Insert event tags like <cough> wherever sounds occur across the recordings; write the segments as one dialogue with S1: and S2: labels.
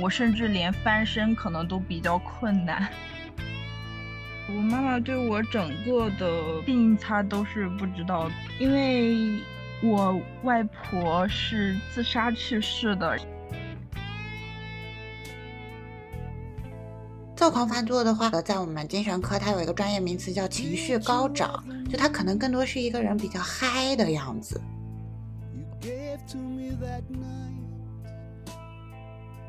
S1: 我甚至连翻身可能都比较困难。我妈妈对我整个的病，她都是不知道，因为我外婆是自杀去世的。
S2: 躁狂发作的话，在我们精神科，它有一个专业名词叫情绪高涨，就它可能更多是一个人比较嗨的样子。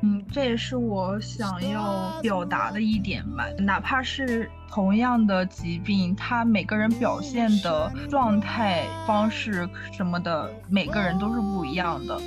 S1: 嗯，这也是我想要表达的一点吧。哪怕是同样的疾病，他每个人表现的状态方式什么的，每个人都是不一样的。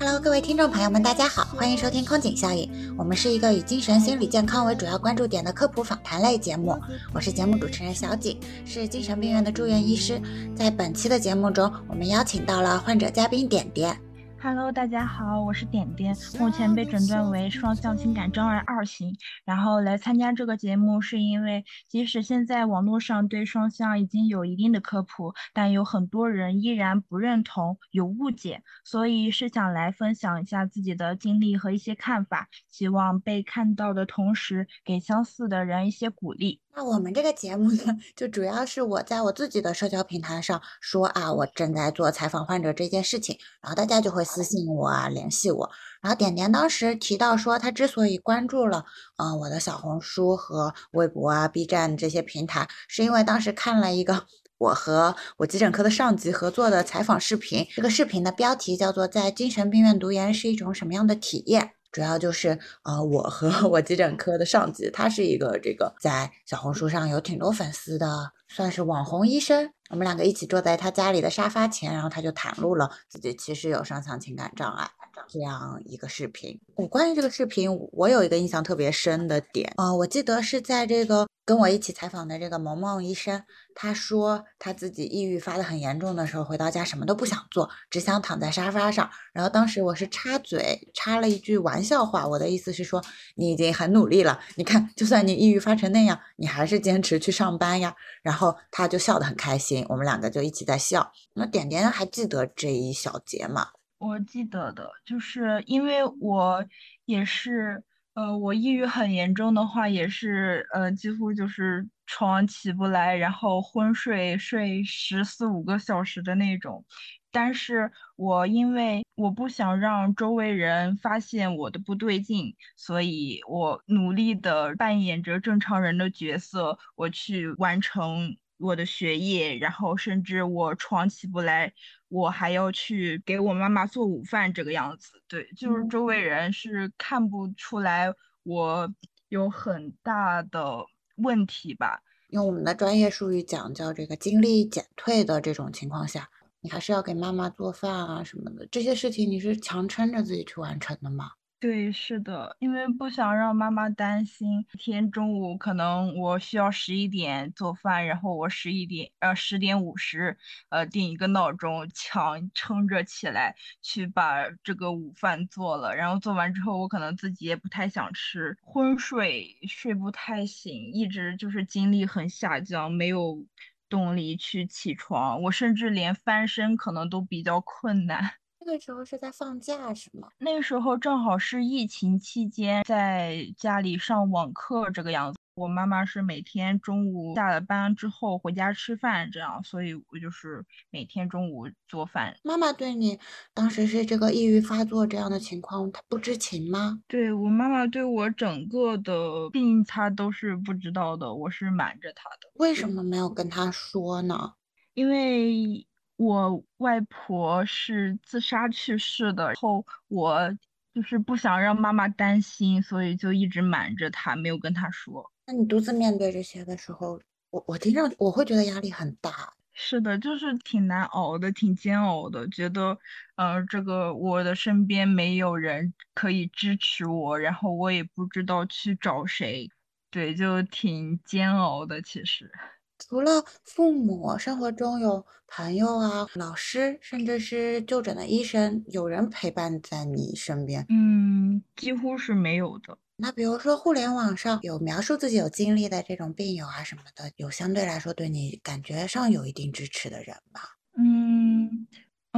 S2: Hello，各位听众朋友们，大家好，欢迎收听空警效应。我们是一个以精神心理健康为主要关注点的科普访谈类节目。我是节目主持人小景，是精神病院的住院医师。在本期的节目中，我们邀请到了患者嘉宾点点。
S1: Hello，大家好，我是点点，目前被诊断为双向情感障碍二型。然后来参加这个节目，是因为即使现在网络上对双向已经有一定的科普，但有很多人依然不认同，有误解，所以是想来分享一下自己的经历和一些看法，希望被看到的同时，给相似的人一些鼓励。
S2: 那我们这个节目呢，就主要是我在我自己的社交平台上说啊，我正在做采访患者这件事情，然后大家就会私信我啊，联系我。然后点点当时提到说，他之所以关注了嗯我的小红书和微博啊、B 站这些平台，是因为当时看了一个我和我急诊科的上级合作的采访视频，这个视频的标题叫做《在精神病院读研是一种什么样的体验》。主要就是呃，我和 <laughs> 我急诊科的上级，他是一个这个在小红书上有挺多粉丝的，算是网红医生。我们两个一起坐在他家里的沙发前，然后他就袒露了自己其实有双向情感障碍这样一个视频。我关于这个视频，我有一个印象特别深的点啊，我记得是在这个。跟我一起采访的这个萌萌医生，他说他自己抑郁发的很严重的时候，回到家什么都不想做，只想躺在沙发上。然后当时我是插嘴插了一句玩笑话，我的意思是说你已经很努力了，你看就算你抑郁发成那样，你还是坚持去上班呀。然后他就笑得很开心，我们两个就一起在笑。那点点还记得这一小节吗？
S1: 我记得的，就是因为我也是。呃，我抑郁很严重的话，也是呃，几乎就是床起不来，然后昏睡睡十四五个小时的那种。但是我因为我不想让周围人发现我的不对劲，所以我努力的扮演着正常人的角色，我去完成。我的学业，然后甚至我床起不来，我还要去给我妈妈做午饭，这个样子。对，就是周围人是看不出来我有很大的问题吧？
S2: 用我们的专业术语讲，叫这个精力减退的这种情况下，你还是要给妈妈做饭啊什么的，这些事情你是强撑着自己去完成的吗？
S1: 对，是的，因为不想让妈妈担心。一天中午可能我需要十一点做饭，然后我十一点呃十点五十呃定一个闹钟，强撑着起来去把这个午饭做了。然后做完之后，我可能自己也不太想吃，昏睡睡不太醒，一直就是精力很下降，没有动力去起床。我甚至连翻身可能都比较困难。
S2: 那个时候是在放假是吗？
S1: 那个时候正好是疫情期间，在家里上网课这个样子。我妈妈是每天中午下了班之后回家吃饭，这样，所以我就是每天中午做饭。
S2: 妈妈对你当时是这个抑郁发作这样的情况，她不知情吗？
S1: 对我妈妈对我整个的病，她都是不知道的，我是瞒着她的。
S2: 为什么没有跟她说呢？
S1: 因为。我外婆是自杀去世的，然后我就是不想让妈妈担心，所以就一直瞒着她，没有跟她说。
S2: 那你独自面对这些的时候，我我听上我会觉得压力很大。
S1: 是的，就是挺难熬的，挺煎熬的，觉得，呃，这个我的身边没有人可以支持我，然后我也不知道去找谁，对，就挺煎熬的，其实。
S2: 除了父母，生活中有朋友啊、老师，甚至是就诊的医生，有人陪伴在你身边？
S1: 嗯，几乎是没有的。
S2: 那比如说，互联网上有描述自己有经历的这种病友啊什么的，有相对来说对你感觉上有一定支持的人吧？
S1: 嗯。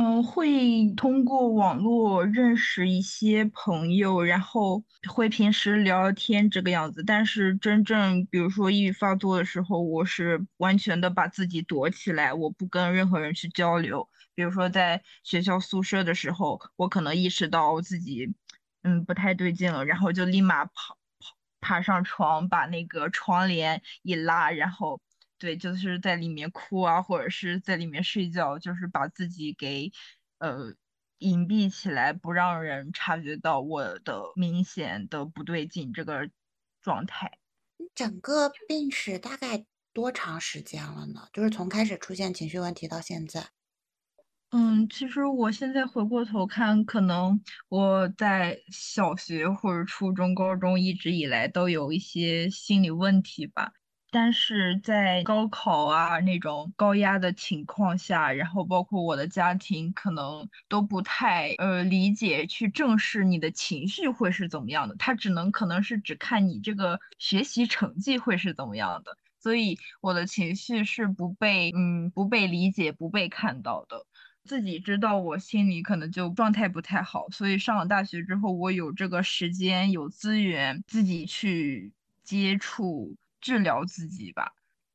S1: 嗯，会通过网络认识一些朋友，然后会平时聊天这个样子。但是真正比如说抑郁发作的时候，我是完全的把自己躲起来，我不跟任何人去交流。比如说在学校宿舍的时候，我可能意识到自己嗯不太对劲了，然后就立马跑跑爬上床，把那个窗帘一拉，然后。对，就是在里面哭啊，或者是在里面睡觉，就是把自己给呃隐蔽起来，不让人察觉到我的明显的不对劲这个状态。
S2: 整个病史大概多长时间了呢？就是从开始出现情绪问题到现在。
S1: 嗯，其实我现在回过头看，可能我在小学或者初中、高中一直以来都有一些心理问题吧。但是在高考啊那种高压的情况下，然后包括我的家庭可能都不太呃理解去正视你的情绪会是怎么样的，他只能可能是只看你这个学习成绩会是怎么样的，所以我的情绪是不被嗯不被理解不被看到的，自己知道我心里可能就状态不太好，所以上了大学之后，我有这个时间有资源自己去接触。治疗自己吧。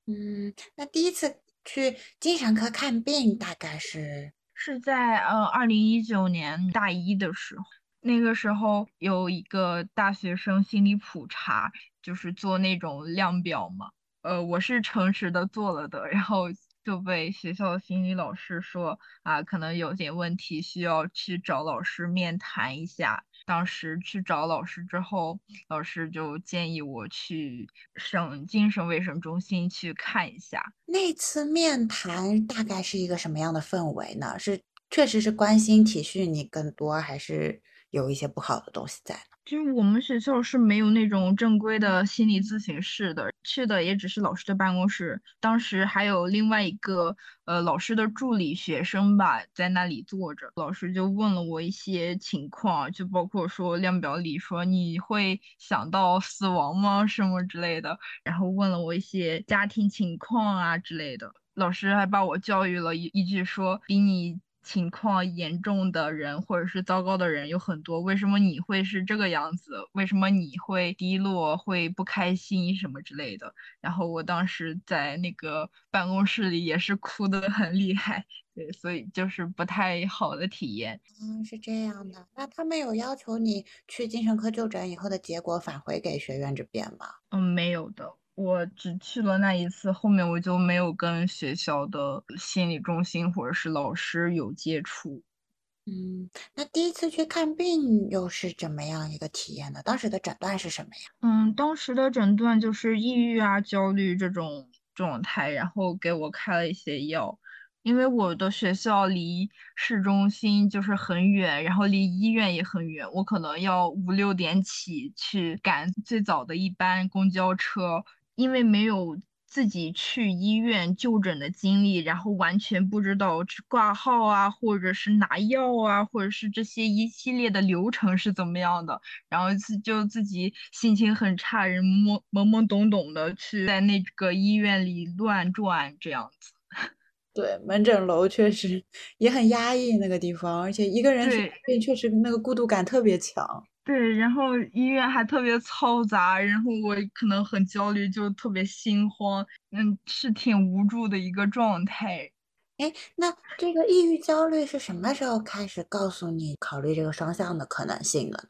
S2: 嗯，那第一次去精神科看病大概是
S1: 是在呃二零一九年大一的时候，那个时候有一个大学生心理普查，就是做那种量表嘛。呃，我是诚实的做了的，然后就被学校的心理老师说啊，可能有点问题，需要去找老师面谈一下。当时去找老师之后，老师就建议我去省精神卫生中心去看一下。
S2: 那次面谈大概是一个什么样的氛围呢？是确实是关心体恤你更多，还是有一些不好的东西在呢？
S1: 就是我们学校是没有那种正规的心理咨询室的，去的也只是老师的办公室。当时还有另外一个呃老师的助理学生吧，在那里坐着。老师就问了我一些情况，就包括说量表里说你会想到死亡吗？什么之类的。然后问了我一些家庭情况啊之类的。老师还把我教育了一一句说，比你。情况严重的人或者是糟糕的人有很多，为什么你会是这个样子？为什么你会低落、会不开心什么之类的？然后我当时在那个办公室里也是哭得很厉害，对，所以就是不太好的体验。
S2: 嗯，是这样的。那他们有要求你去精神科就诊以后的结果返回给学院这边吗？
S1: 嗯，没有的。我只去了那一次，后面我就没有跟学校的心理中心或者是老师有接触。
S2: 嗯，那第一次去看病又是怎么样一个体验呢？当时的诊断是什么呀？
S1: 嗯，当时的诊断就是抑郁啊、焦虑这种状态，然后给我开了一些药。因为我的学校离市中心就是很远，然后离医院也很远，我可能要五六点起去赶最早的一班公交车。因为没有自己去医院就诊的经历，然后完全不知道挂号啊，或者是拿药啊，或者是这些一系列的流程是怎么样的，然后自就自己心情很差，人懵懵懵懂懂的去在那个医院里乱转这样子。<laughs>
S2: 对，门诊楼确实 <laughs> 也很压抑那个地方，而且一个人去病确实那个孤独感特别强。
S1: 对，然后医院还特别嘈杂，然后我可能很焦虑，就特别心慌，嗯，是挺无助的一个状态。
S2: 哎，那这个抑郁焦虑是什么时候开始告诉你考虑这个双向的可能性的呢？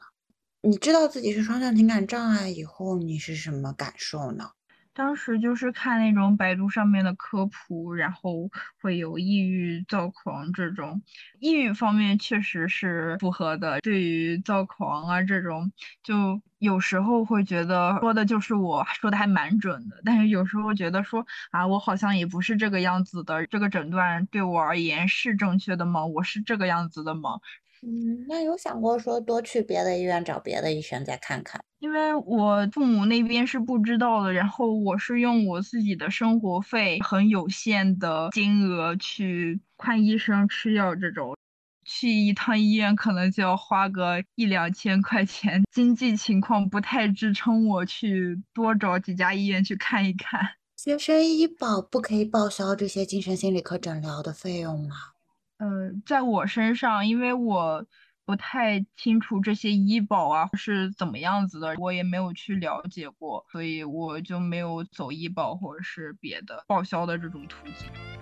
S2: 你知道自己是双向情感障碍以后，你是什么感受呢？
S1: 当时就是看那种百度上面的科普，然后会有抑郁、躁狂这种。抑郁方面确实是符合的，对于躁狂啊这种，就有时候会觉得说的就是我说的还蛮准的，但是有时候觉得说啊，我好像也不是这个样子的，这个诊断对我而言是正确的吗？我是这个样子的吗？
S2: 嗯，那有想过说多去别的医院找别的医生再看看？
S1: 因为我父母那边是不知道的，然后我是用我自己的生活费很有限的金额去看医生、吃药这种，去一趟医院可能就要花个一两千块钱，经济情况不太支撑我去多找几家医院去看一看。
S2: 学生医保不可以报销这些精神心理科诊疗的费用吗？
S1: 呃，在我身上，因为我不太清楚这些医保啊是怎么样子的，我也没有去了解过，所以我就没有走医保或者是别的报销的这种途径。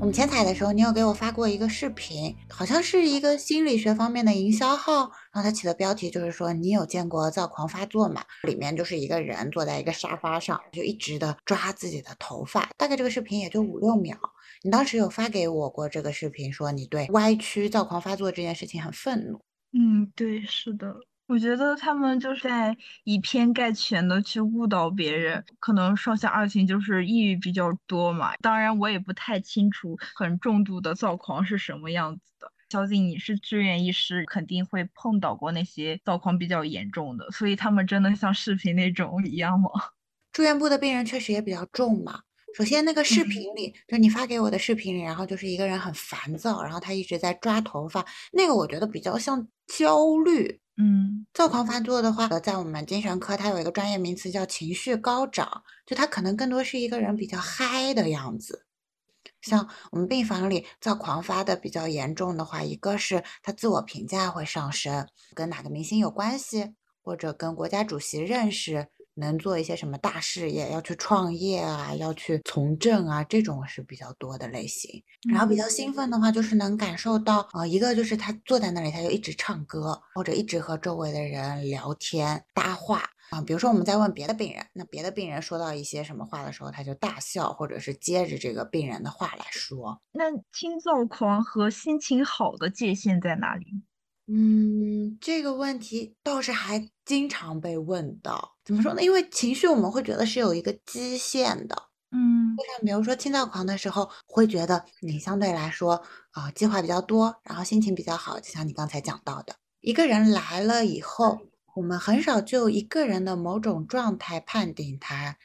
S2: 我们前彩的时候，你有给我发过一个视频，好像是一个心理学方面的营销号，然后他起的标题就是说你有见过躁狂发作吗？里面就是一个人坐在一个沙发上，就一直的抓自己的头发，大概这个视频也就五六秒。你当时有发给我过这个视频，说你对歪曲躁狂发作这件事情很愤怒。
S1: 嗯，对，是的。我觉得他们就是在以偏概全的去误导别人，可能双向二型就是抑郁比较多嘛。当然，我也不太清楚很重度的躁狂是什么样子的。小景，你是志愿医师，肯定会碰到过那些躁狂比较严重的，所以他们真的像视频那种一样吗？<laughs>
S2: 住院部的病人确实也比较重嘛。首先，那个视频里，就你发给我的视频里，然后就是一个人很烦躁，然后他一直在抓头发，那个我觉得比较像焦虑。
S1: 嗯，
S2: 躁狂发作的话，在我们精神科，它有一个专业名词叫情绪高涨，就他可能更多是一个人比较嗨的样子。像我们病房里躁狂发的比较严重的话，一个是他自我评价会上升，跟哪个明星有关系，或者跟国家主席认识。能做一些什么大事业，要去创业啊，要去从政啊，这种是比较多的类型。然后比较兴奋的话，就是能感受到，呃，一个就是他坐在那里，他就一直唱歌，或者一直和周围的人聊天搭话啊。比如说我们在问别的病人，那别的病人说到一些什么话的时候，他就大笑，或者是接着这个病人的话来说。
S1: 那轻躁狂和心情好的界限在哪里？
S2: 嗯，这个问题倒是还经常被问到。怎么说呢？因为情绪我们会觉得是有一个基线的。
S1: 嗯，
S2: 就像比如说轻躁狂的时候，会觉得你相对来说啊计划比较多，然后心情比较好。就像你刚才讲到的，一个人来了以后，我们很少就一个人的某种状态判定他。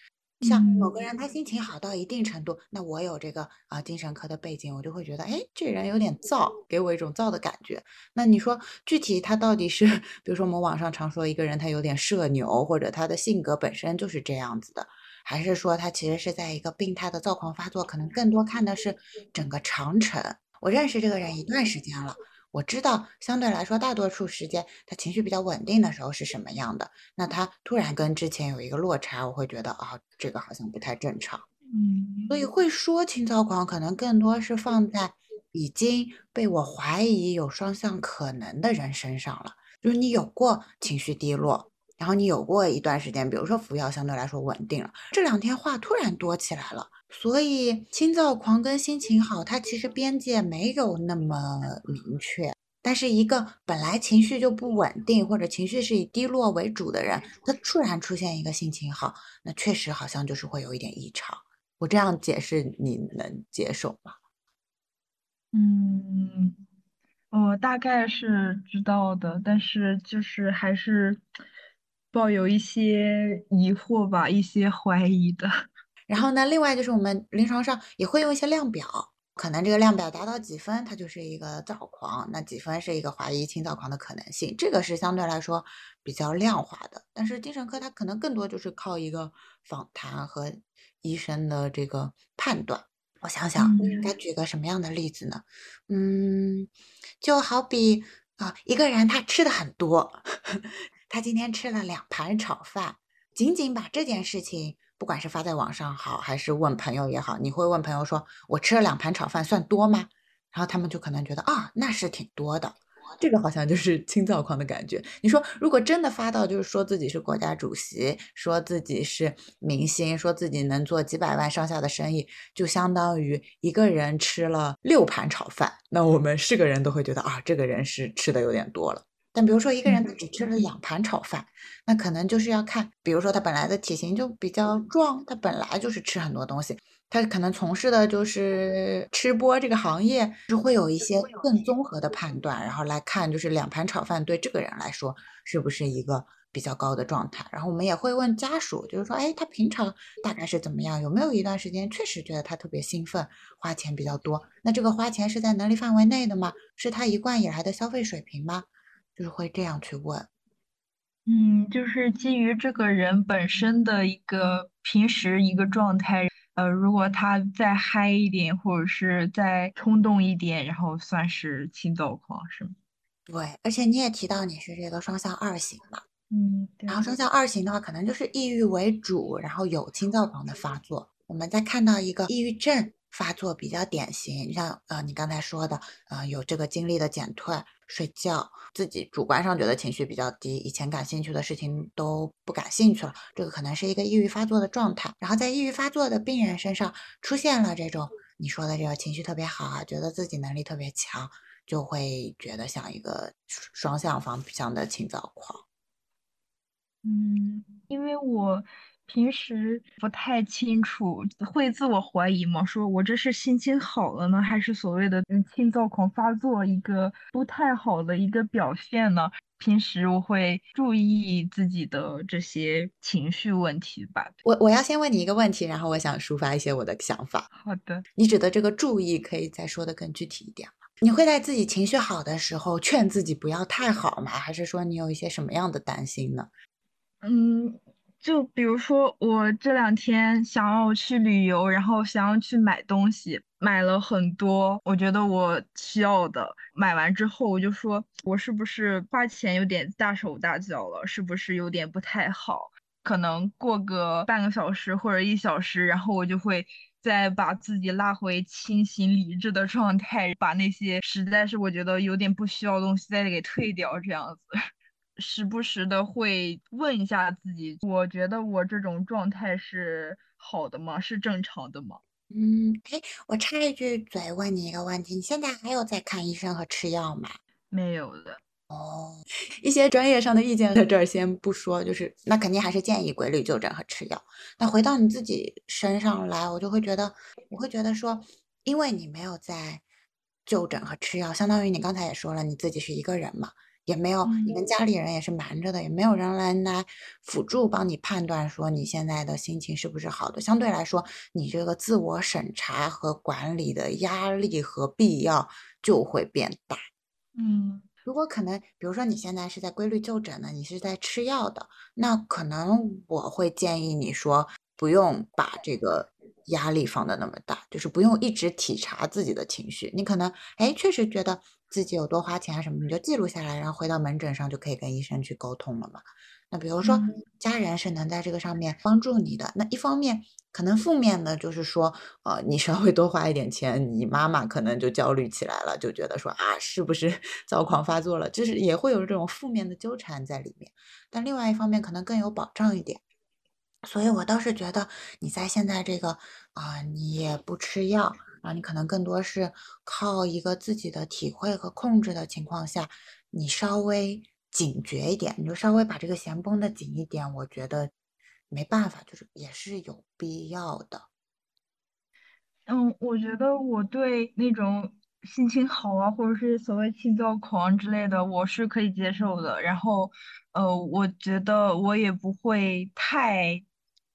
S2: 像某个人他心情好到一定程度，那我有这个啊精神科的背景，我就会觉得，哎，这人有点躁，给我一种躁的感觉。那你说具体他到底是，比如说我们网上常说一个人他有点社牛，或者他的性格本身就是这样子的，还是说他其实是在一个病态的躁狂发作？可能更多看的是整个长程。我认识这个人一段时间了。我知道相对来说，大多数时间他情绪比较稳定的时候是什么样的。那他突然跟之前有一个落差，我会觉得啊，这个好像不太正常。
S1: 嗯，
S2: 所以会说情操狂，可能更多是放在已经被我怀疑有双向可能的人身上了。就是你有过情绪低落，然后你有过一段时间，比如说服药相对来说稳定了，这两天话突然多起来了。所以，轻躁狂跟心情好，它其实边界没有那么明确。但是，一个本来情绪就不稳定，或者情绪是以低落为主的人，他突然出现一个心情好，那确实好像就是会有一点异常。我这样解释，你能接受吗？
S1: 嗯，我大概是知道的，但是就是还是抱有一些疑惑吧，一些怀疑的。
S2: 然后呢，另外就是我们临床上也会用一些量表，可能这个量表达到几分，它就是一个躁狂，那几分是一个怀疑轻躁狂的可能性，这个是相对来说比较量化的。但是精神科它可能更多就是靠一个访谈和医生的这个判断。我想想，该举个什么样的例子呢？嗯，就好比啊，一个人他吃的很多，<laughs> 他今天吃了两盘炒饭，仅仅把这件事情。不管是发在网上好，还是问朋友也好，你会问朋友说：“我吃了两盘炒饭算多吗？”然后他们就可能觉得啊，那是挺多的。这个好像就是 <laughs> 轻躁狂的感觉。你说，如果真的发到就是说自己是国家主席，说自己是明星，说自己能做几百万上下的生意，就相当于一个人吃了六盘炒饭，那我们是个人都会觉得啊，这个人是吃的有点多了。但比如说一个人他只吃了两盘炒饭，那可能就是要看，比如说他本来的体型就比较壮，他本来就是吃很多东西，他可能从事的就是吃播这个行业，是会有一些更综合的判断，然后来看就是两盘炒饭对这个人来说是不是一个比较高的状态。然后我们也会问家属，就是说，哎，他平常大概是怎么样？有没有一段时间确实觉得他特别兴奋，花钱比较多？那这个花钱是在能力范围内的吗？是他一贯以来的消费水平吗？就是会这样去问。
S1: 嗯，就是基于这个人本身的一个平时一个状态，呃，如果他再嗨一点，或者是再冲动一点，然后算是轻躁狂，是吗？
S2: 对，而且你也提到你是这个双向二型嘛，
S1: 嗯，对。
S2: 然后双向二型的话，可能就是抑郁为主，然后有轻躁狂的发作。我们再看到一个抑郁症发作比较典型，像呃你刚才说的，呃有这个精力的减退。睡觉，自己主观上觉得情绪比较低，以前感兴趣的事情都不感兴趣了，这个可能是一个抑郁发作的状态。然后在抑郁发作的病人身上出现了这种你说的这个情绪特别好啊，觉得自己能力特别强，就会觉得像一个双向方向的清躁狂。
S1: 嗯，因为我。平时不太清楚，会自我怀疑吗？说我这是心情好了呢，还是所谓的嗯轻躁狂发作一个不太好的一个表现呢？平时我会注意自己的这些情绪问题吧。
S2: 我我要先问你一个问题，然后我想抒发一些我的想法。
S1: 好的，
S2: 你指的这个注意可以再说的更具体一点吗？你会在自己情绪好的时候劝自己不要太好吗？还是说你有一些什么样的担心呢？
S1: 嗯。就比如说，我这两天想要去旅游，然后想要去买东西，买了很多，我觉得我需要的。买完之后，我就说，我是不是花钱有点大手大脚了？是不是有点不太好？可能过个半个小时或者一小时，然后我就会再把自己拉回清醒理智的状态，把那些实在是我觉得有点不需要的东西再给退掉，这样子。时不时的会问一下自己，我觉得我这种状态是好的吗？是正常的吗？
S2: 嗯，哎，我插一句嘴，问你一个问题，你现在还有在看医生和吃药吗？
S1: 没有的。
S2: 哦，一些专业上的意见在这儿先不说，就是那肯定还是建议规律就诊和吃药。那回到你自己身上来，我就会觉得，我会觉得说，因为你没有在就诊和吃药，相当于你刚才也说了，你自己是一个人嘛。也没有，你跟家里人也是瞒着的，也没有人来来辅助帮你判断说你现在的心情是不是好的。相对来说，你这个自我审查和管理的压力和必要就会变大。
S1: 嗯，
S2: 如果可能，比如说你现在是在规律就诊的，你是在吃药的，那可能我会建议你说不用把这个压力放的那么大，就是不用一直体察自己的情绪。你可能哎，确实觉得。自己有多花钱啊什么，你就记录下来，然后回到门诊上就可以跟医生去沟通了嘛。那比如说家人是能在这个上面帮助你的，那一方面可能负面的就是说，呃，你稍微多花一点钱，你妈妈可能就焦虑起来了，就觉得说啊，是不是 <laughs> 躁狂发作了？就是也会有这种负面的纠缠在里面。但另外一方面可能更有保障一点，所以我倒是觉得你在现在这个啊，你也不吃药。然后你可能更多是靠一个自己的体会和控制的情况下，你稍微警觉一点，你就稍微把这个弦绷得紧一点。我觉得没办法，就是也是有必要的。
S1: 嗯，我觉得我对那种心情好啊，或者是所谓轻躁狂之类的，我是可以接受的。然后，呃，我觉得我也不会太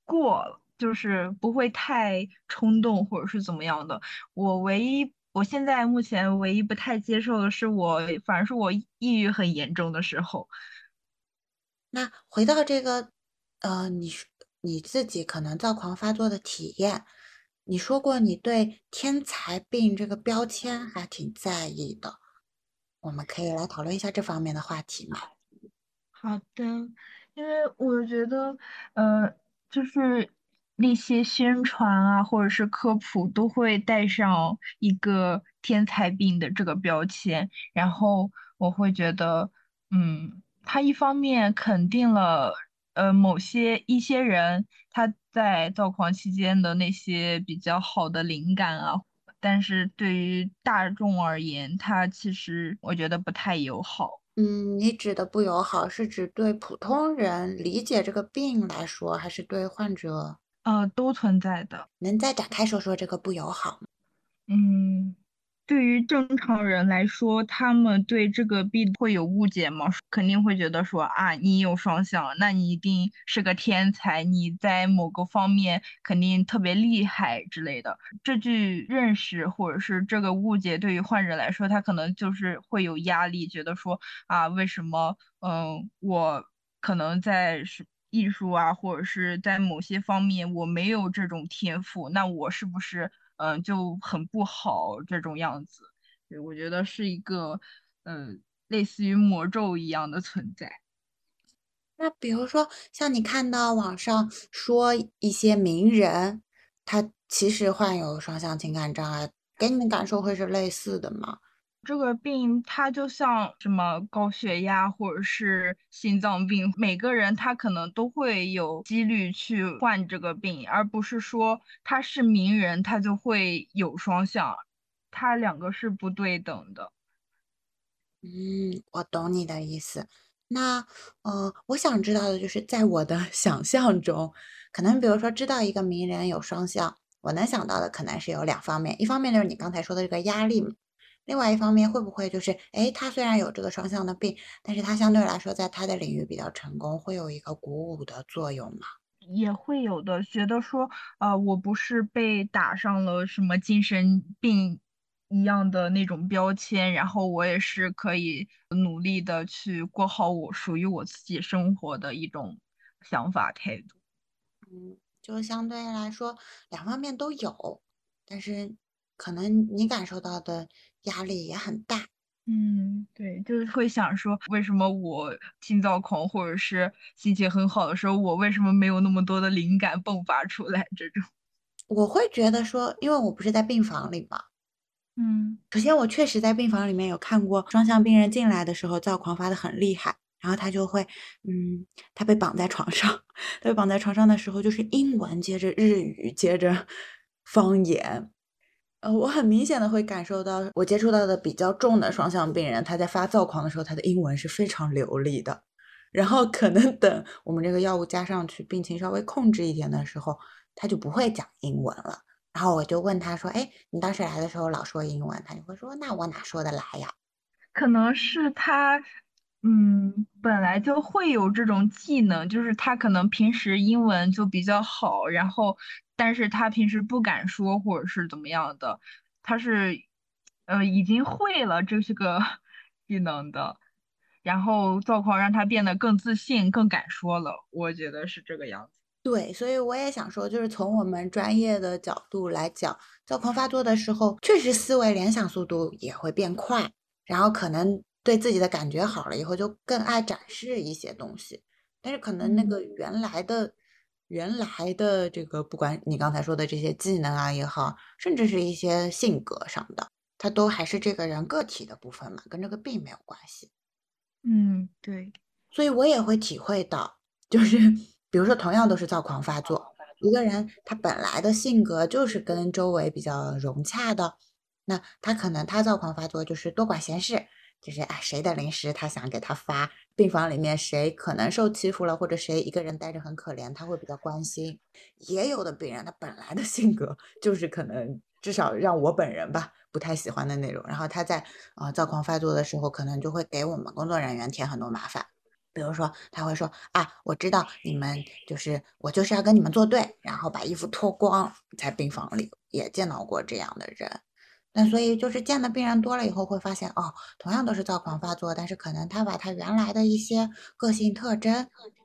S1: 过了。就是不会太冲动，或者是怎么样的。我唯一，我现在目前唯一不太接受的是，我反而是我抑郁很严重的时候。
S2: 那回到这个，呃，你你自己可能躁狂发作的体验，你说过你对天才病这个标签还挺在意的，我们可以来讨论一下这方面的话题吗？
S1: 好的，因为我觉得，呃，就是。那些宣传啊，或者是科普，都会带上一个天才病的这个标签，然后我会觉得，嗯，他一方面肯定了，呃，某些一些人他在躁狂期间的那些比较好的灵感啊，但是对于大众而言，他其实我觉得不太友好。
S2: 嗯，你指的不友好是指对普通人理解这个病来说，还是对患者？
S1: 呃，都存在的。
S2: 能再展开说说这个不友好吗？
S1: 嗯，对于正常人来说，他们对这个病会有误解吗？肯定会觉得说啊，你有双向，那你一定是个天才，你在某个方面肯定特别厉害之类的。这句认识或者是这个误解，对于患者来说，他可能就是会有压力，觉得说啊，为什么嗯，我可能在是艺术啊，或者是在某些方面我没有这种天赋，那我是不是？嗯，就很不好这种样子，我觉得是一个，嗯，类似于魔咒一样的存在。
S2: 那比如说，像你看到网上说一些名人，他其实患有双向情感障碍，给你的感受会是类似的吗？
S1: 这个病它就像什么高血压或者是心脏病，每个人他可能都会有几率去患这个病，而不是说他是名人他就会有双向，他两个是不对等的。
S2: 嗯，我懂你的意思。那呃，我想知道的就是，在我的 <laughs> 想象中，可能比如说知道一个名人有双向，我能想到的可能是有两方面，一方面就是你刚才说的这个压力。另外一方面，会不会就是，哎，他虽然有这个双向的病，但是他相对来说在他的领域比较成功，会有一个鼓舞的作用吗？
S1: 也会有的，觉得说，呃，我不是被打上了什么精神病一样的那种标签，然后我也是可以努力的去过好我属于我自己生活的一种想法态度。
S2: 嗯，就相对来说两方面都有，但是可能你感受到的。压力也很大，
S1: 嗯，对，就是会想说，为什么我心躁狂或者是心情很好的时候，我为什么没有那么多的灵感迸发出来？这种，
S2: 我会觉得说，因为我不是在病房里嘛，
S1: 嗯，
S2: 首先我确实在病房里面有看过双向病人进来的时候躁狂发的很厉害，然后他就会，嗯，他被绑在床上，他被绑在床上的时候就是英文接着日语接着方言。呃，我很明显的会感受到，我接触到的比较重的双向病人，他在发躁狂的时候，他的英文是非常流利的。然后可能等我们这个药物加上去，病情稍微控制一点的时候，他就不会讲英文了。然后我就问他说：“哎，你当时来的时候老说英文？”他就会说：“那我哪说得来呀？”
S1: 可能是他，嗯，本来就会有这种技能，就是他可能平时英文就比较好，然后。但是他平时不敢说，或者是怎么样的，他是，呃，已经会了这是个 <laughs> 技能的，然后躁狂让他变得更自信、更敢说了，我觉得是这个样子。
S2: 对，所以我也想说，就是从我们专业的角度来讲，躁狂发作的时候，确实思维联想速度也会变快，然后可能对自己的感觉好了以后，就更爱展示一些东西，但是可能那个原来的。原来的这个，不管你刚才说的这些技能啊也好，甚至是一些性格上的，它都还是这个人个体的部分嘛，跟这个病没有关系。
S1: 嗯，对。
S2: 所以我也会体会到，就是比如说同样都是躁狂发作，一个人他本来的性格就是跟周围比较融洽的，那他可能他躁狂发作就是多管闲事。就是哎，谁的零食他想给他发？病房里面谁可能受欺负了，或者谁一个人待着很可怜，他会比较关心。也有的病人他本来的性格就是可能至少让我本人吧不太喜欢的那种，然后他在啊躁狂发作的时候，可能就会给我们工作人员添很多麻烦。比如说他会说啊，我知道你们就是我就是要跟你们作对，然后把衣服脱光，在病房里也见到过这样的人。那所以就是见的病人多了以后，会发现哦，同样都是躁狂发作，但是可能他把他原来的一些个性特征，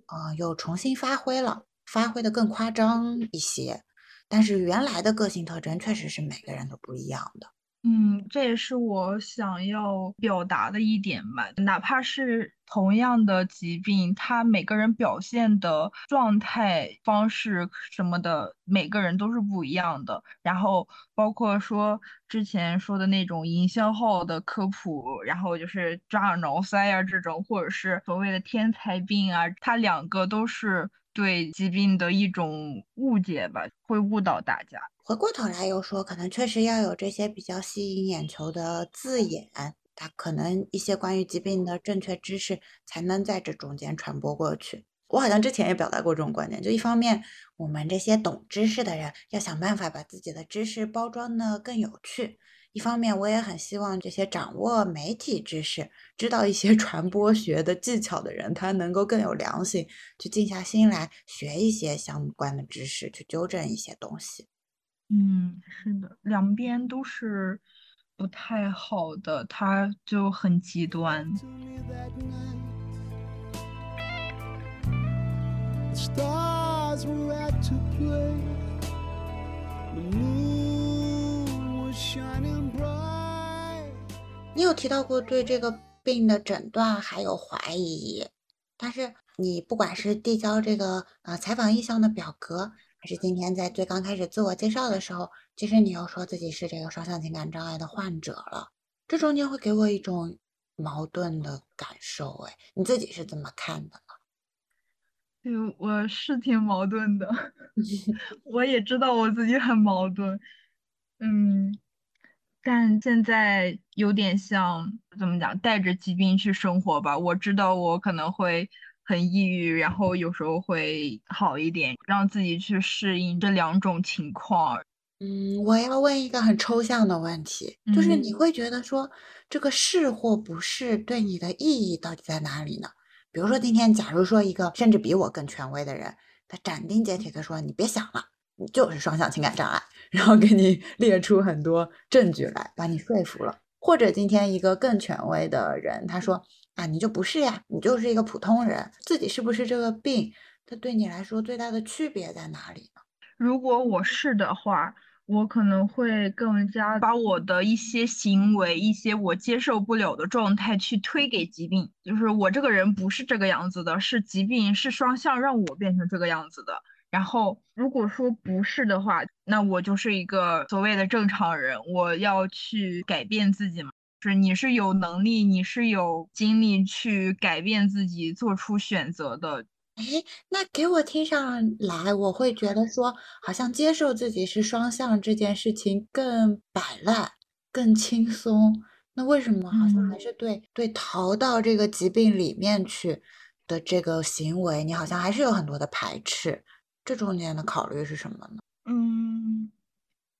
S2: 呃，又重新发挥了，发挥的更夸张一些。但是原来的个性特征确实是每个人都不一样的。
S1: 嗯，这也是我想要表达的一点吧。哪怕是同样的疾病，他每个人表现的状态方式什么的，每个人都是不一样的。然后包括说之前说的那种营销号的科普，然后就是抓耳挠腮啊这种，或者是所谓的天才病啊，它两个都是对疾病的一种误解吧，会误导大家。
S2: 回过头来又说，可能确实要有这些比较吸引眼球的字眼，它可能一些关于疾病的正确知识才能在这中间传播过去。我好像之前也表达过这种观点，就一方面，我们这些懂知识的人要想办法把自己的知识包装的更有趣；一方面，我也很希望这些掌握媒体知识、知道一些 <laughs> 传播学的技巧的人，他能够更有良心，去静下心来学一些相关的知识，去纠正一些东西。
S1: 嗯，是的，两边都是不太好的，他就很极端。
S2: 你有提到过对这个病的诊断还有怀疑，但是你不管是递交这个呃采访意向的表格，还是今天在最刚开始自我介绍的时候，其实你又说自己是这个双向情感障碍的患者了，这中间会给我一种矛盾的感受。哎，你自己是怎么看的呢？
S1: 对，我是挺矛盾的，<laughs> 我也知道我自己很矛盾。嗯，但现在有点像怎么讲，带着疾病去生活吧。我知道我可能会很抑郁，然后有时候会好一点，让自己去适应这两种情况。
S2: 嗯，我要问一个很抽象的问题，就是你会觉得说这个是或不是对你的意义到底在哪里呢？比如说今天，假如说一个甚至比我更权威的人，他斩钉截铁的说：“你别想了，你就是双向情感障碍。”然后给你列出很多证据来，把你说服了。或者今天一个更权威的人，他说啊，你就不是呀，你就是一个普通人，自己是不是这个病？它对你来说最大的区别在哪里呢？
S1: 如果我是的话，我可能会更加把我的一些行为、一些我接受不了的状态去推给疾病，就是我这个人不是这个样子的，是疾病是双向让我变成这个样子的。然后，如果说不是的话，那我就是一个所谓的正常人。我要去改变自己嘛？是你是有能力，你是有精力去改变自己，做出选择的。
S2: 哎，那给我听上来，我会觉得说，好像接受自己是双向这件事情更摆烂、更轻松。那为什么好像还是对对逃到这个疾病里面去的这个行为，你好像还是有很多的排斥？这中间的考虑是什么呢？
S1: 嗯，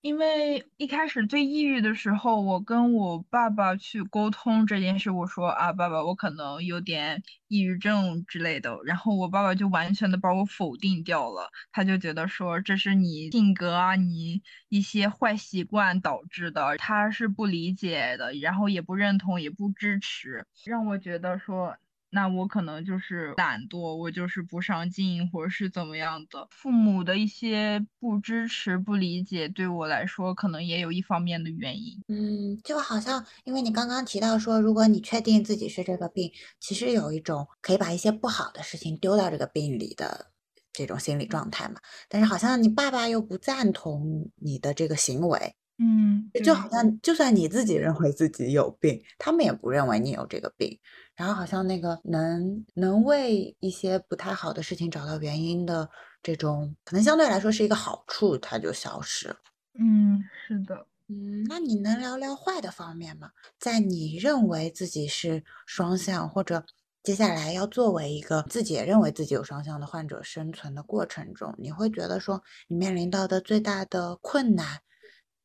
S1: 因为一开始最抑郁的时候，我跟我爸爸去沟通这件事，我说啊，爸爸，我可能有点抑郁症之类的，然后我爸爸就完全的把我否定掉了，他就觉得说这是你性格啊，你一些坏习惯导致的，他是不理解的，然后也不认同，也不支持，让我觉得说。那我可能就是懒惰，我就是不上进，或者是怎么样的。父母的一些不支持、不理解，对我来说可能也有一方面的原因。
S2: 嗯，就好像因为你刚刚提到说，如果你确定自己是这个病，其实有一种可以把一些不好的事情丢到这个病里的这种心理状态嘛。但是好像你爸爸又不赞同你的这个行为。
S1: 嗯，
S2: 就好像就算你自己认为自己有病，他们也不认为你有这个病。然后好像那个能能为一些不太好的事情找到原因的这种，可能相对来说是一个好处，它就消失了。
S1: 嗯，是的。
S2: 嗯，那你能聊聊坏的方面吗？在你认为自己是双向，或者接下来要作为一个自己也认为自己有双向的患者生存的过程中，你会觉得说你面临到的最大的困难？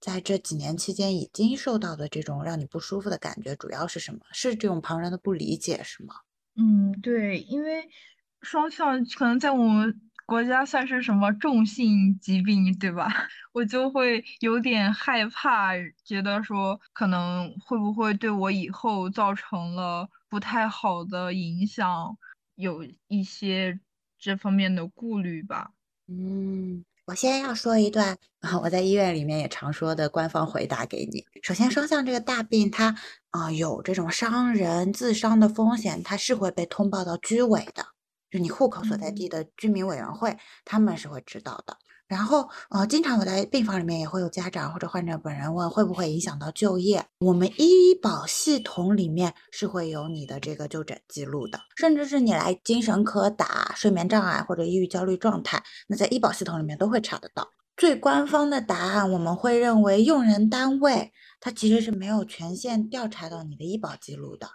S2: 在这几年期间，已经受到的这种让你不舒服的感觉，主要是什么？是这种旁人的不理解，是吗？
S1: 嗯，对，因为双向可能在我们国家算是什么重性疾病，对吧？<laughs> 我就会有点害怕，觉得说可能会不会对我以后造成了不太好的影响，有一些这方面的顾虑吧。
S2: 嗯。我先要说一段啊，我在医院里面也常说的官方回答给你。首先，双向这个大病，它啊有这种伤人、自伤的风险，它是会被通报到居委的，就你户口所在地的居民委员会，他们是会知道的。然后，呃，经常我在病房里面也会有家长或者患者本人问，会不会影响到就业？我们医保系统里面是会有你的这个就诊记录的，甚至是你来精神科打睡眠障碍或者抑郁焦虑状态，那在医保系统里面都会查得到。最官方的答案，我们会认为用人单位它其实是没有权限调查到你的医保记录的。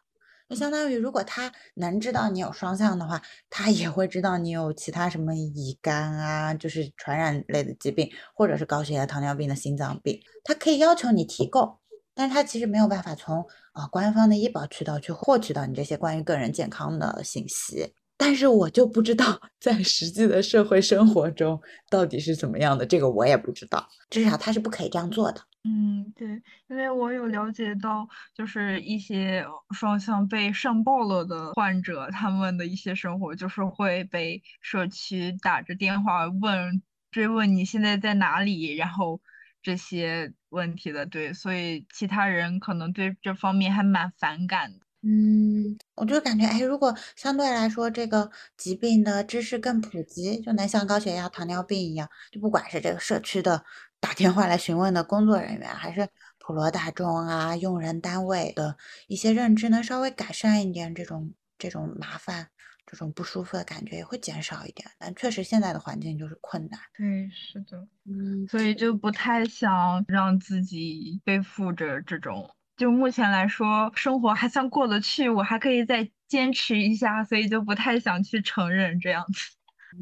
S2: 就相当于，如果他能知道你有双向的话，他也会知道你有其他什么乙肝啊，就是传染类的疾病，或者是高血压、糖尿病的心脏病，他可以要求你提供。但是他其实没有办法从啊、官方的医保渠道去获取到你这些关于个人健康的信息。但是我就不知道 <laughs> 在实际的社会生活中到底是怎么样的，这个我也不知道。至少他是不可以这样做的。
S1: 嗯，对，因为我有了解到，就是一些双向被上报了的患者，他们的一些生活就是会被社区打着电话问，追问你现在在哪里，然后这些问题的，对，所以其他人可能对这方面还蛮反感的。
S2: 嗯，我就感觉，哎，如果相对来说这个疾病的知识更普及，就能像高血压、糖尿病一样，就不管是这个社区的打电话来询问的工作人员，还是普罗大众啊、用人单位的一些认知，能稍微改善一点，这种这种麻烦、这种不舒服的感觉也会减少一点。但确实现在的环境就是困难。
S1: 对，是的，
S2: 嗯，
S1: 所以就不太想让自己背负着这种。就目前来说，生活还算过得去，我还可以再坚持一下，所以就不太想去承认这样子。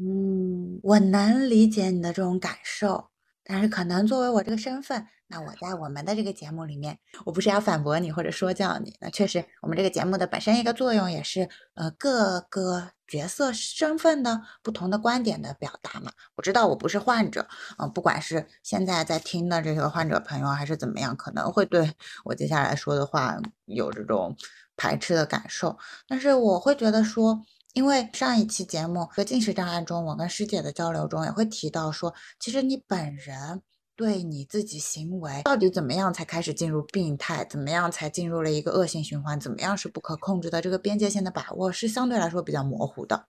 S2: 嗯，我能理解你的这种感受，但是可能作为我这个身份，那我在我们的这个节目里面，我不是要反驳你或者说教你，那确实我们这个节目的本身一个作用也是，呃，各个角色身份的不同的观点的表达嘛。我知道我不是患者，嗯、不管是现在在听的这个患者朋友还是怎么样，可能会对我接下来说的话有这种排斥的感受，但是我会觉得说。因为上一期节目和进食障碍中，我跟师姐的交流中也会提到说，其实你本人对你自己行为到底怎么样才开始进入病态，怎么样才进入了一个恶性循环，怎么样是不可控制的，这个边界线的把握是相对来说比较模糊的。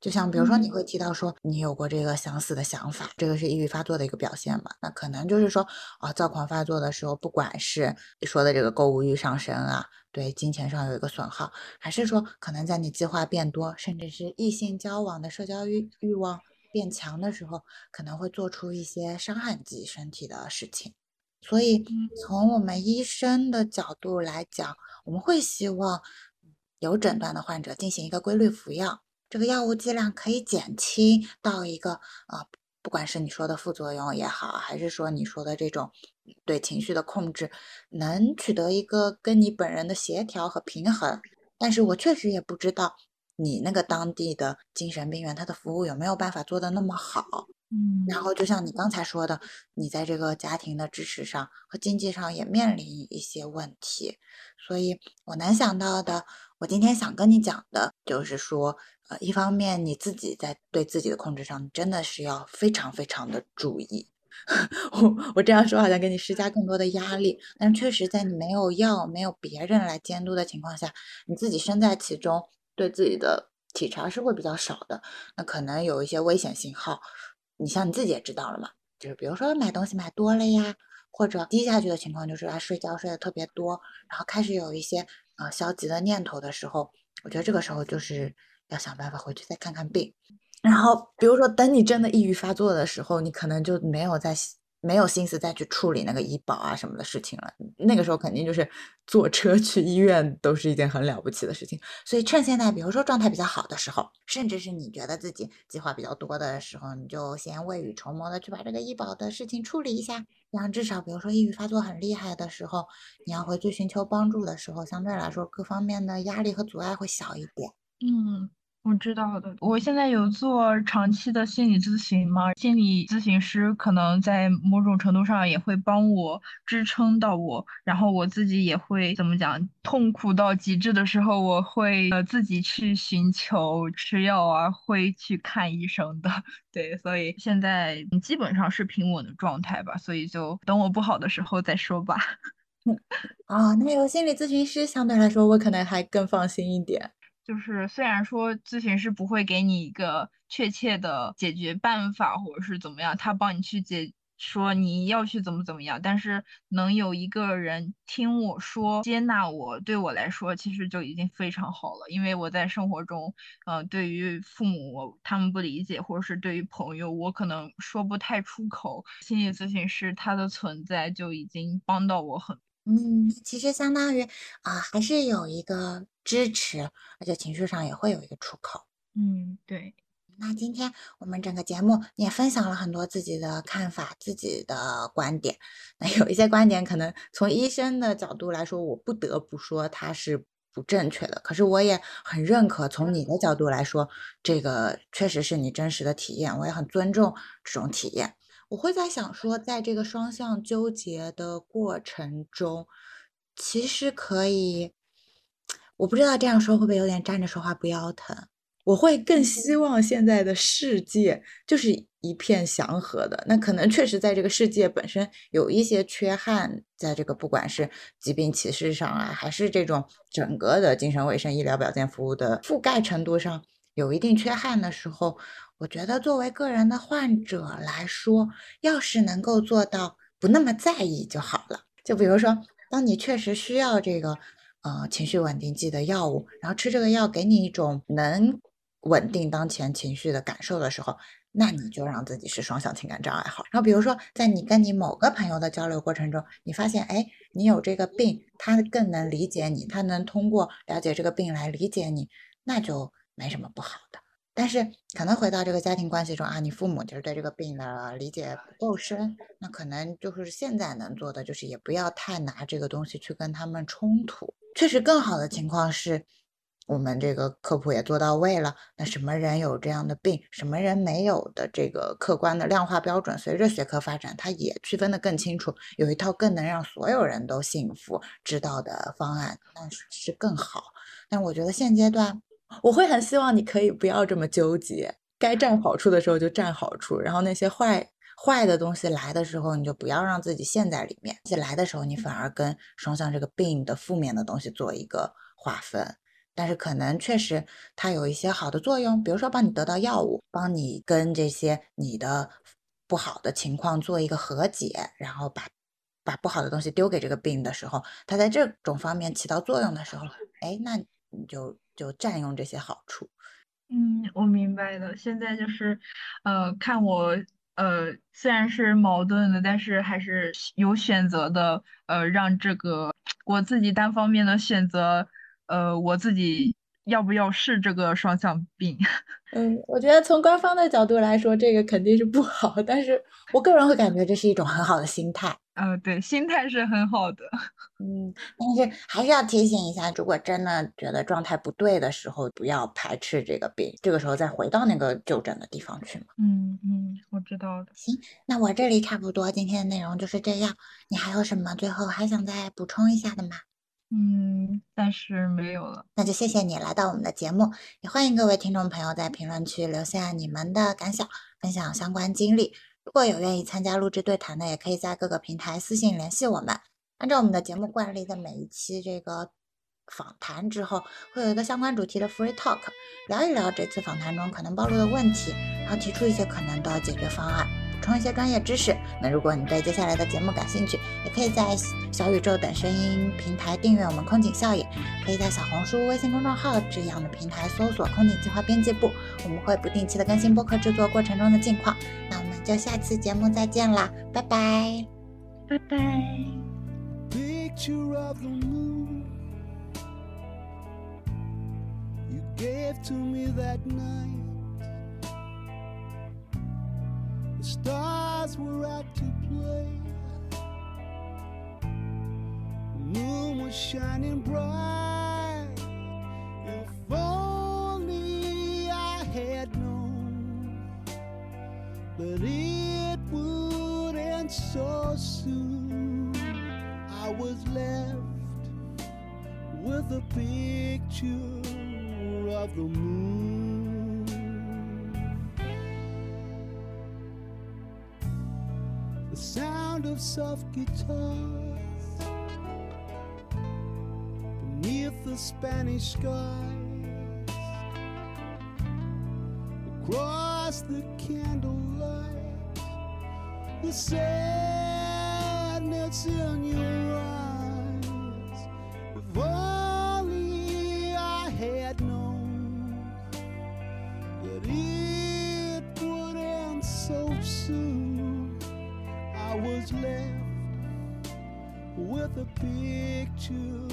S2: 就像比如说，你会提到说你有过这个想死的想法，这个是抑郁发作的一个表现嘛？那可能就是说啊，躁狂发作的时候，不管是说的这个购物欲上升啊，对金钱上有一个损耗，还是说可能在你计划变多，甚至是异性交往的社交欲欲望变强的时候，可能会做出一些伤害自己身体的事情。所以从我们医生的角度来讲，我们会希望有诊断的患者进行一个规律服药。这个药物剂量可以减轻到一个呃，不管是你说的副作用也好，还是说你说的这种对情绪的控制，能取得一个跟你本人的协调和平衡。但是我确实也不知道你那个当地的精神病院，它的服务有没有办法做得那么好。
S1: 嗯，
S2: 然后就像你刚才说的，你在这个家庭的支持上和经济上也面临一些问题，所以我能想到的，我今天想跟你讲的就是说，呃，一方面你自己在对自己的控制上真的是要非常非常的注意。<laughs> 我我这样说好像给你施加更多的压力，但确实在你没有药、没有别人来监督的情况下，你自己身在其中，对自己的体察是会比较少的，那可能有一些危险信号。你像你自己也知道了嘛，就是比如说买东西买多了呀，或者低下去的情况就是啊睡觉睡得特别多，然后开始有一些啊、呃消极的念头的时候，我觉得这个时候就是要想办法回去再看看病。然后比如说等你真的抑郁发作的时候，你可能就没有再没有心思再去处理那个医保啊什么的事情了。那个时候肯定就是坐车去医院都是一件很了不起的事情。所以趁现在，比如说状态比较好的时候，甚至是你觉得自己计划比较多的时候，你就先未雨绸缪的去把这个医保的事情处理一下。这样至少，比如说抑郁发作很厉害的时候，你要回去寻求帮助的时候，相对来说各方面的压力和阻碍会小一点。
S1: 嗯，我知道的。我现在有做长期的心理咨询嘛，心理咨询师可能在某种程度上也会帮我支撑到我，然后我自己也会怎么讲，痛苦到极致的时候，我会呃自己去寻求吃药啊，会去看医生的。<laughs> 对，所以现在基本上是平稳的状态吧，所以就等我不好的时候再说吧。
S2: 啊、那有心理咨询师，相对来说我可能还更放心一点。
S1: 就是虽然说咨询师不会给你一个确切的解决办法，或者是怎么样，他帮你去解说你要去怎么怎么样，但是能有一个人听我说，接纳我，对我来说其实就已经非常好了。因为我在生活中，呃，对于父母他们不理解，或者是对于朋友，我可能说不太出口，心理咨询师他的存在就已经帮到我很。
S2: 嗯，其实相当于啊、还是有一个支持，而且情绪上也会有一个出口。
S1: 嗯，对。
S2: 那今天我们整个节目你也分享了很多自己的看法、自己的观点。那有一些观点可能从医生的角度来说，我不得不说它是不正确的。可是我也很认可，从你的角度来说，这个确实是你真实的体验，我也很尊重这种体验。我会在想说，在这个双向纠结的过程中，其实可以，我不知道这样说会不会有点站着说话不腰疼。我会更希望现在的世界就是一片祥和的。那可能确实在这个世界本身有一些缺憾，在这个不管是疾病歧视上啊，还是这种整个的精神卫生医疗保健服务的覆盖程度上有一定缺憾的时候，我觉得作为个人的患者来说，要是能够做到不那么在意就好了。就比如说，当你确实需要这个呃情绪稳定剂的药物，然后吃这个药给你一种能。稳定当前情绪的感受的时候，那你就让自己是双向情感障碍好。然后比如说，在你跟你某个朋友的交流过程中，你发现，哎，你有这个病，他更能理解你，他能通过了解这个病来理解你，那就没什么不好的。但是可能回到这个家庭关系中啊，你父母就是对这个病的理解不够深，那可能就是现在能做的就是也不要太拿这个东西去跟他们冲突。确实，更好的情况是。我们这个科普也做到位了，那什么人有这样的病，什么人没有的这个客观的量化标准，随着学科发展，它也区分的更清楚，有一套更能让所有人都幸福知道的方案，那是更好。但我觉得现阶段，我会很希望你可以不要这么纠结，该占好处的时候就占好处，然后那些坏坏的东西来的时候，你就不要让自己陷在里面，来的时候你反而跟双向这个病的负面的东西做一个划分。但是可能确实它有一些好的作用，比如说帮你得到药物，帮你跟这些你的不好的情况做一个和解，然后把把不好的东西丢给这个病的时候，它在这种方面起到作用的时候，哎，那你就就占用这些好处。
S1: 嗯，我明白的。现在就是，呃，看我，呃，虽然是矛盾的，但是还是有选择的，呃，让这个我自己单方面的选择。呃，我自己要不要试这个双向病？<laughs>
S2: 嗯，我觉得从官方的角度来说，这个肯定是不好。但是我个人会感觉这是一种很好的心态。
S1: 呃，对，心态是很好的。<laughs>
S2: 嗯，但是还是要提醒一下，如果真的觉得状态不对的时候，不要排斥这个病，这个时候再回到那个就诊的地方去嘛。
S1: 嗯嗯，我知道了。
S2: 行，那我这里差不多今天的内容就是这样。你还有什么最后还想再补充一下的吗？
S1: 嗯，暂时没有了。
S2: 那就谢谢你来到我们的节目，也欢迎各位听众朋友在评论区留下你们的感想，分享相关经历。如果有愿意参加录制对谈的，也可以在各个平台私信联系我们。按照我们的节目惯例，在每一期这个访谈之后，会有一个相关主题的 free talk，聊一聊这次访谈中可能暴露的问题，然后提出一些可能的解决方案。补充一些专业知识。那如果你对接下来的节目感兴趣，也可以在小宇宙等声音平台订阅我们空警效应，可以在小红书、微信公众号这样的平台搜索“空警计划编辑部”，我们会不定期的更新播客制作过程中的近况。那我们就下次节目再见啦，拜拜，
S1: 拜拜。
S3: The stars were out to play. The moon was shining bright. If only I had known that it would end so soon. I was left with a picture of the moon. Sound of soft guitars beneath the Spanish skies. Across the candlelight the sadness in your the picture.